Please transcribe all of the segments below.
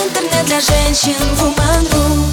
Интернет для женщин Woman.ru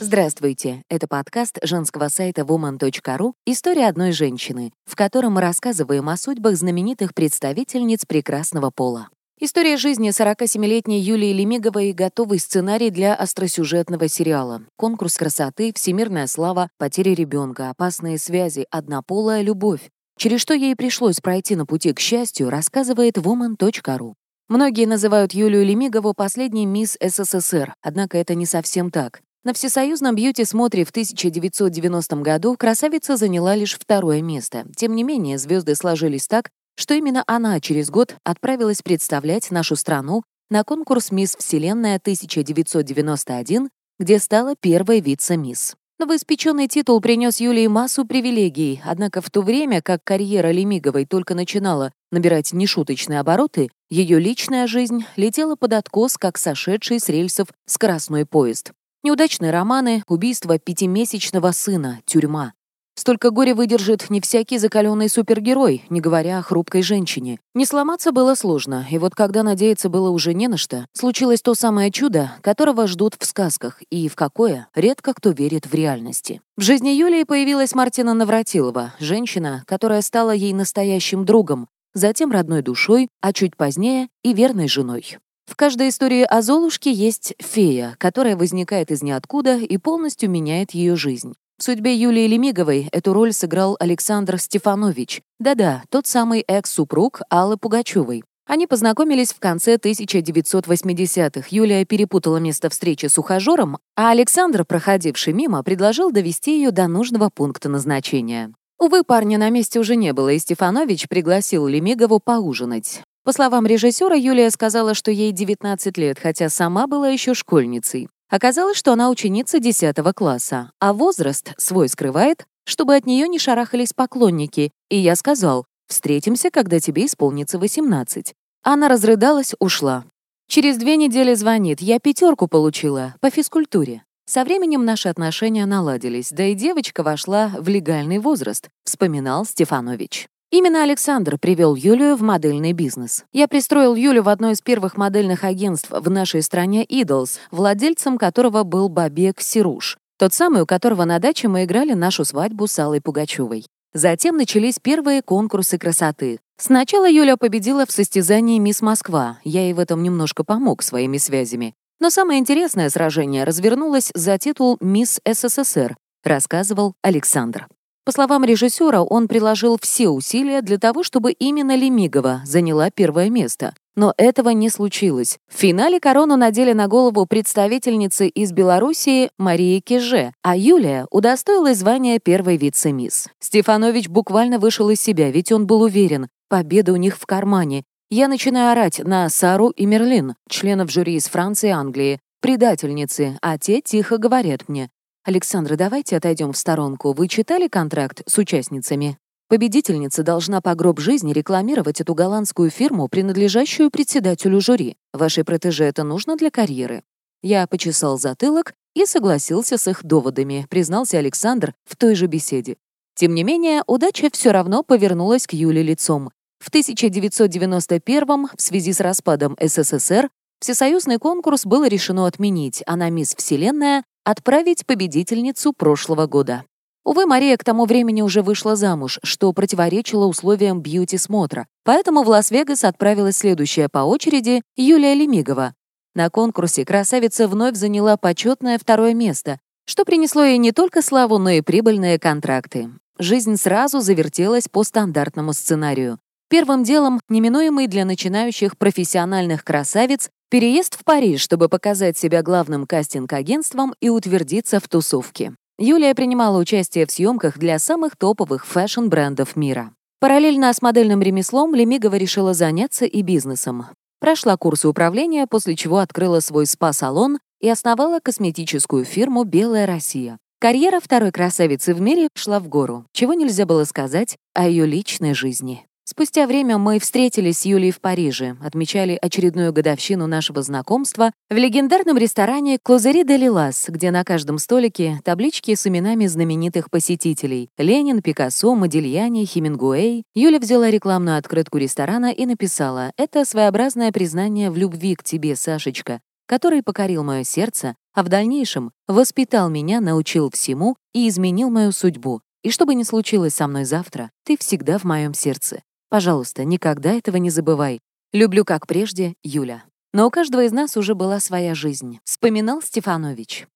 Здравствуйте! Это подкаст женского сайта woman.ru «История одной женщины», в котором мы рассказываем о судьбах знаменитых представительниц прекрасного пола. История жизни 47-летней Юлии Лемиговой — готовый сценарий для остросюжетного сериала. Конкурс красоты, всемирная слава, потеря ребенка, опасные связи, однополая любовь. Через что ей пришлось пройти на пути к счастью, рассказывает woman.ru. Многие называют Юлию Лемигову последней мисс СССР, однако это не совсем так. На всесоюзном бьюти-смотре в 1990 году красавица заняла лишь второе место. Тем не менее, звезды сложились так, что именно она через год отправилась представлять нашу страну на конкурс «Мисс Вселенная 1991», где стала первой вице-мисс. Новоиспеченный титул принес Юлии массу привилегий, однако в то время, как карьера Лемиговой только начинала набирать нешуточные обороты, ее личная жизнь летела под откос, как сошедший с рельсов скоростной поезд. Неудачные романы, убийство пятимесячного сына, тюрьма. Столько горя выдержит не всякий закаленный супергерой, не говоря о хрупкой женщине. Не сломаться было сложно, и вот когда надеяться было уже не на что, случилось то самое чудо, которого ждут в сказках, и в какое редко кто верит в реальности. В жизни Юлии появилась Мартина Навратилова, женщина, которая стала ей настоящим другом, затем родной душой, а чуть позднее и верной женой. В каждой истории о Золушке есть фея, которая возникает из ниоткуда и полностью меняет ее жизнь. В судьбе Юлии Лемиговой эту роль сыграл Александр Стефанович. Да-да, тот самый экс-супруг Аллы Пугачевой. Они познакомились в конце 1980-х. Юлия перепутала место встречи с ухажером, а Александр, проходивший мимо, предложил довести ее до нужного пункта назначения. Увы, парня на месте уже не было, и Стефанович пригласил Лемигову поужинать. По словам режиссера, Юлия сказала, что ей 19 лет, хотя сама была еще школьницей. Оказалось, что она ученица 10 класса, а возраст свой скрывает, чтобы от нее не шарахались поклонники, и я сказал, «Встретимся, когда тебе исполнится 18». Она разрыдалась, ушла. Через две недели звонит, я пятерку получила по физкультуре. Со временем наши отношения наладились, да и девочка вошла в легальный возраст, вспоминал Стефанович. Именно Александр привел Юлию в модельный бизнес. Я пристроил Юлю в одно из первых модельных агентств в нашей стране Idols, владельцем которого был Бабек Сируш, тот самый, у которого на даче мы играли нашу свадьбу с Аллой Пугачевой. Затем начались первые конкурсы красоты. Сначала Юля победила в состязании «Мисс Москва», я ей в этом немножко помог своими связями. Но самое интересное сражение развернулось за титул «Мисс СССР», рассказывал Александр. По словам режиссера, он приложил все усилия для того, чтобы именно Лемигова заняла первое место. Но этого не случилось. В финале корону надели на голову представительницы из Белоруссии Марии Киже, а Юлия удостоилась звания первой вице-мисс. Стефанович буквально вышел из себя, ведь он был уверен, победа у них в кармане. Я начинаю орать на Сару и Мерлин, членов жюри из Франции и Англии, предательницы, а те тихо говорят мне, «Александра, давайте отойдем в сторонку. Вы читали контракт с участницами?» Победительница должна по гроб жизни рекламировать эту голландскую фирму, принадлежащую председателю жюри. Вашей протеже это нужно для карьеры. Я почесал затылок и согласился с их доводами, признался Александр в той же беседе. Тем не менее, удача все равно повернулась к Юле лицом. В 1991 в связи с распадом СССР всесоюзный конкурс было решено отменить, а на «Мисс Вселенная» отправить победительницу прошлого года. Увы, Мария к тому времени уже вышла замуж, что противоречило условиям бьюти-смотра, поэтому в Лас-Вегас отправилась следующая по очереди Юлия Лемигова. На конкурсе красавица вновь заняла почетное второе место, что принесло ей не только славу, но и прибыльные контракты. Жизнь сразу завертелась по стандартному сценарию. Первым делом, неминуемый для начинающих профессиональных красавиц, Переезд в Париж, чтобы показать себя главным кастинг-агентством и утвердиться в тусовке. Юлия принимала участие в съемках для самых топовых фэшн-брендов мира. Параллельно с модельным ремеслом Лемигова решила заняться и бизнесом. Прошла курсы управления, после чего открыла свой спа-салон и основала косметическую фирму «Белая Россия». Карьера второй красавицы в мире шла в гору, чего нельзя было сказать о ее личной жизни. Спустя время мы встретились с Юлией в Париже, отмечали очередную годовщину нашего знакомства в легендарном ресторане «Клозери де Лилас», где на каждом столике таблички с именами знаменитых посетителей — Ленин, Пикассо, Модильяни, Хемингуэй. Юля взяла рекламную открытку ресторана и написала «Это своеобразное признание в любви к тебе, Сашечка. который покорил мое сердце, а в дальнейшем воспитал меня, научил всему и изменил мою судьбу. И что бы ни случилось со мной завтра, ты всегда в моем сердце. Пожалуйста, никогда этого не забывай. Люблю, как прежде, Юля. Но у каждого из нас уже была своя жизнь, вспоминал Стефанович.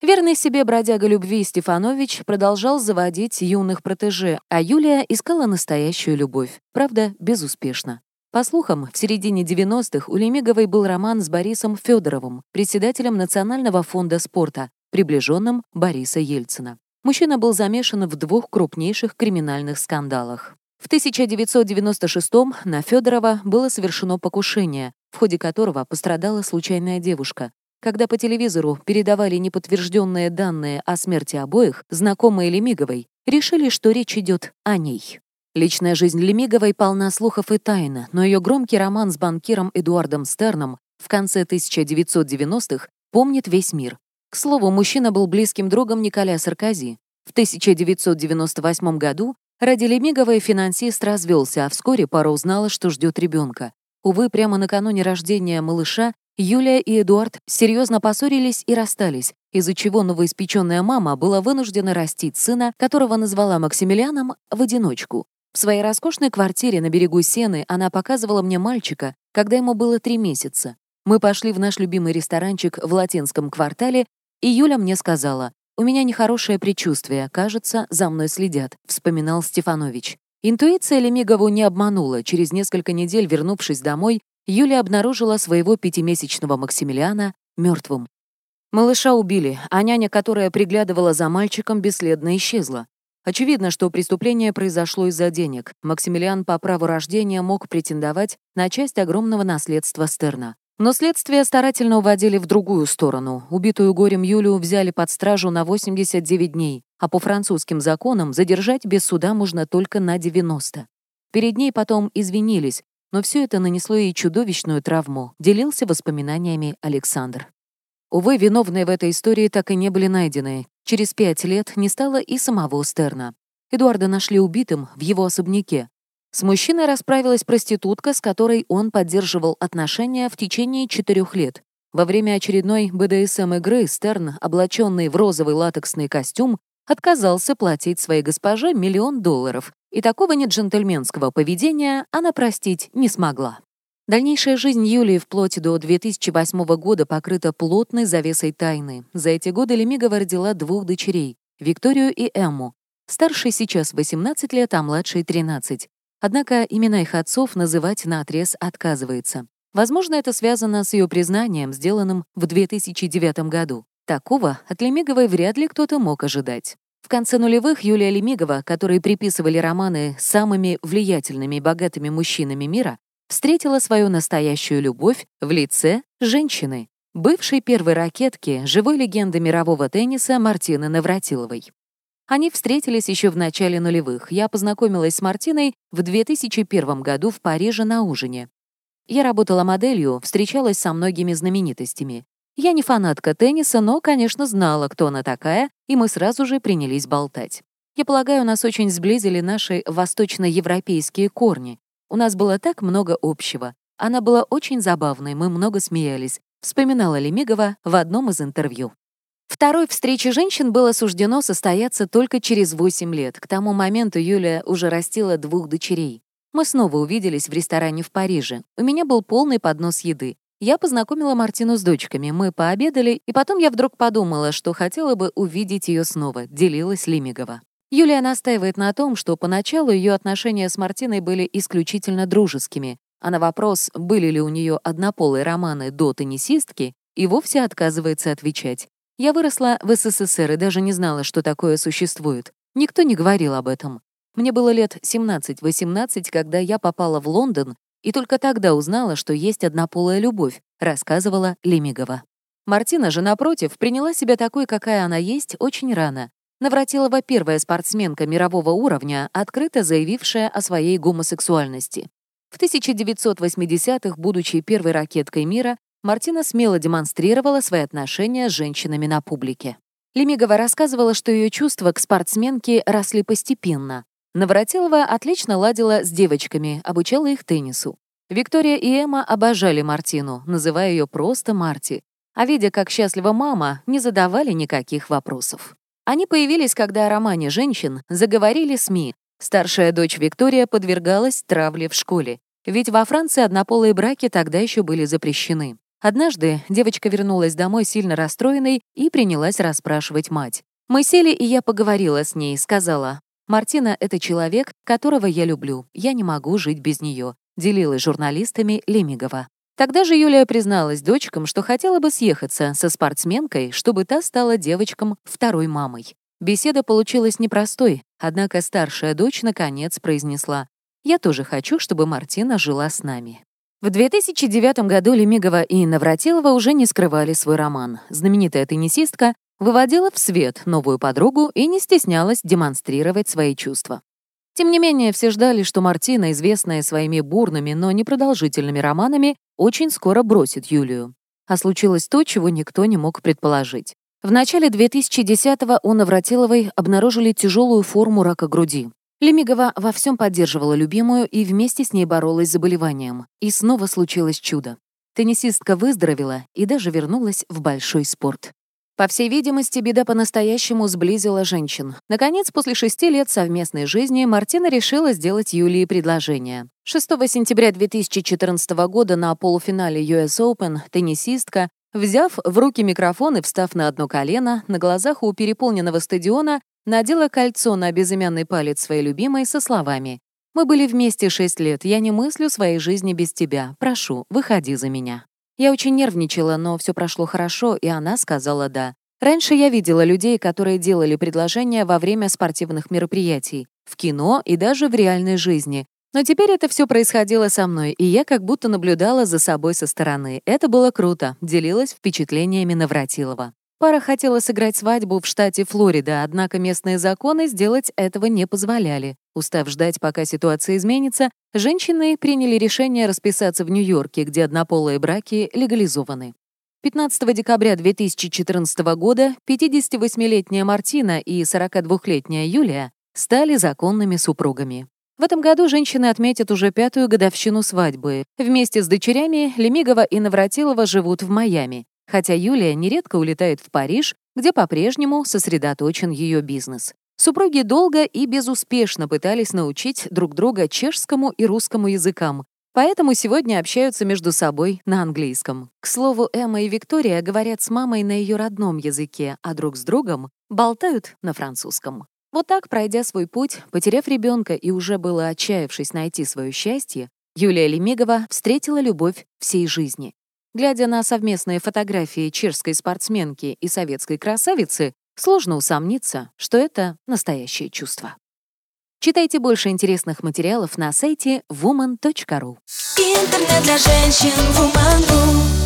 Верный себе бродяга любви Стефанович продолжал заводить юных протеже, а Юлия искала настоящую любовь, правда, безуспешно. По слухам, в середине 90-х у Лемиговой был роман с Борисом Федоровым, председателем Национального фонда спорта, приближенным Бориса Ельцина. Мужчина был замешан в двух крупнейших криминальных скандалах. В 1996-м на Федорова было совершено покушение, в ходе которого пострадала случайная девушка. Когда по телевизору передавали неподтвержденные данные о смерти обоих, знакомые Лемиговой решили, что речь идет о ней. Личная жизнь Лемиговой полна слухов и тайна, но ее громкий роман с банкиром Эдуардом Стерном в конце 1990-х помнит весь мир. К слову, мужчина был близким другом Николя Саркози. В 1998 году ради Лемиговой финансист развелся, а вскоре пара узнала, что ждет ребенка. Увы, прямо накануне рождения малыша Юлия и Эдуард серьезно поссорились и расстались, из-за чего новоиспеченная мама была вынуждена растить сына, которого назвала Максимилианом, в одиночку. В своей роскошной квартире на берегу Сены она показывала мне мальчика, когда ему было три месяца. Мы пошли в наш любимый ресторанчик в латинском квартале, и Юля мне сказала, «У меня нехорошее предчувствие, кажется, за мной следят», — вспоминал Стефанович. Интуиция Лемигову не обманула. Через несколько недель, вернувшись домой, Юля обнаружила своего пятимесячного Максимилиана мертвым. Малыша убили, а няня, которая приглядывала за мальчиком, бесследно исчезла. Очевидно, что преступление произошло из-за денег. Максимилиан по праву рождения мог претендовать на часть огромного наследства Стерна. Но следствие старательно уводили в другую сторону. Убитую горем Юлю взяли под стражу на 89 дней, а по французским законам задержать без суда можно только на 90. Перед ней потом извинились, но все это нанесло ей чудовищную травму, делился воспоминаниями Александр. Увы, виновные в этой истории так и не были найдены. Через пять лет не стало и самого Стерна. Эдуарда нашли убитым в его особняке. С мужчиной расправилась проститутка, с которой он поддерживал отношения в течение четырех лет. Во время очередной БДСМ-игры Стерн, облаченный в розовый латексный костюм, отказался платить своей госпоже миллион долларов, и такого неджентльменского поведения она простить не смогла. Дальнейшая жизнь Юлии вплоть до 2008 года покрыта плотной завесой тайны. За эти годы Лемигова родила двух дочерей — Викторию и Эмму. Старшей сейчас 18 лет, а младшей — 13. Однако имена их отцов называть наотрез отказывается. Возможно, это связано с ее признанием, сделанным в 2009 году. Такого от Лемиговой вряд ли кто-то мог ожидать. В конце нулевых Юлия Лемигова, которой приписывали романы с самыми влиятельными и богатыми мужчинами мира, встретила свою настоящую любовь в лице женщины, бывшей первой ракетки, живой легенды мирового тенниса Мартины Навратиловой. Они встретились еще в начале нулевых. Я познакомилась с Мартиной в 2001 году в Париже на ужине. Я работала моделью, встречалась со многими знаменитостями. Я не фанатка тенниса, но, конечно, знала, кто она такая, и мы сразу же принялись болтать. Я полагаю, нас очень сблизили наши восточноевропейские корни. У нас было так много общего. Она была очень забавной, мы много смеялись, вспоминала Лемигова в одном из интервью. Второй встрече женщин было суждено состояться только через 8 лет. К тому моменту Юлия уже растила двух дочерей. Мы снова увиделись в ресторане в Париже. У меня был полный поднос еды. Я познакомила Мартину с дочками, мы пообедали, и потом я вдруг подумала, что хотела бы увидеть ее снова, делилась Лимигова. Юлия настаивает на том, что поначалу ее отношения с Мартиной были исключительно дружескими, а на вопрос, были ли у нее однополые романы до теннисистки, и вовсе отказывается отвечать. Я выросла в СССР и даже не знала, что такое существует. Никто не говорил об этом. Мне было лет 17-18, когда я попала в Лондон, и только тогда узнала, что есть однополая любовь, рассказывала Лемигова. Мартина же, напротив, приняла себя такой, какая она есть, очень рано. Навратилова первая спортсменка мирового уровня, открыто заявившая о своей гомосексуальности. В 1980-х, будучи первой ракеткой мира, Мартина смело демонстрировала свои отношения с женщинами на публике. Лемигова рассказывала, что ее чувства к спортсменке росли постепенно. Навратилова отлично ладила с девочками, обучала их теннису. Виктория и Эмма обожали Мартину, называя ее просто Марти. а видя, как счастлива мама, не задавали никаких вопросов. Они появились, когда о романе женщин заговорили СМИ. Старшая дочь Виктория подвергалась травле в школе, ведь во Франции однополые браки тогда еще были запрещены. Однажды девочка вернулась домой сильно расстроенной и принялась расспрашивать мать. Мы сели, и я поговорила с ней, сказала, «Мартина — это человек, которого я люблю, я не могу жить без нее», делилась журналистами Лемигова. Тогда же Юлия призналась дочкам, что хотела бы съехаться со спортсменкой, чтобы та стала девочкам второй мамой. Беседа получилась непростой, однако старшая дочь наконец произнесла «Я тоже хочу, чтобы Мартина жила с нами». В 2009 году Лемигова и Навратилова уже не скрывали свой роман. Знаменитая теннисистка выводила в свет новую подругу и не стеснялась демонстрировать свои чувства. Тем не менее, все ждали, что Мартина, известная своими бурными, но непродолжительными романами, очень скоро бросит Юлию. А случилось то, чего никто не мог предположить. В начале 2010-го у Навратиловой обнаружили тяжелую форму рака груди. Лемигова во всем поддерживала любимую и вместе с ней боролась с заболеванием. И снова случилось чудо. Теннисистка выздоровела и даже вернулась в большой спорт. По всей видимости, беда по-настоящему сблизила женщин. Наконец, после шести лет совместной жизни Мартина решила сделать Юлии предложение. 6 сентября 2014 года на полуфинале US Open теннисистка, взяв в руки микрофон и встав на одно колено, на глазах у переполненного стадиона надела кольцо на безымянный палец своей любимой со словами «Мы были вместе шесть лет, я не мыслю своей жизни без тебя. Прошу, выходи за меня». Я очень нервничала, но все прошло хорошо, и она сказала «да». Раньше я видела людей, которые делали предложения во время спортивных мероприятий, в кино и даже в реальной жизни. Но теперь это все происходило со мной, и я как будто наблюдала за собой со стороны. Это было круто, делилась впечатлениями Навратилова. Пара хотела сыграть свадьбу в штате Флорида, однако местные законы сделать этого не позволяли. Устав ждать, пока ситуация изменится, женщины приняли решение расписаться в Нью-Йорке, где однополые браки легализованы. 15 декабря 2014 года 58-летняя Мартина и 42-летняя Юлия стали законными супругами. В этом году женщины отметят уже пятую годовщину свадьбы. Вместе с дочерями Лемигова и Навратилова живут в Майами хотя Юлия нередко улетает в Париж, где по-прежнему сосредоточен ее бизнес. Супруги долго и безуспешно пытались научить друг друга чешскому и русскому языкам, поэтому сегодня общаются между собой на английском. К слову, Эмма и Виктория говорят с мамой на ее родном языке, а друг с другом болтают на французском. Вот так, пройдя свой путь, потеряв ребенка и уже было отчаявшись найти свое счастье, Юлия Лемигова встретила любовь всей жизни. Глядя на совместные фотографии чешской спортсменки и советской красавицы, сложно усомниться, что это настоящее чувство. Читайте больше интересных материалов на сайте woman.ru. Интернет для женщин woman.ru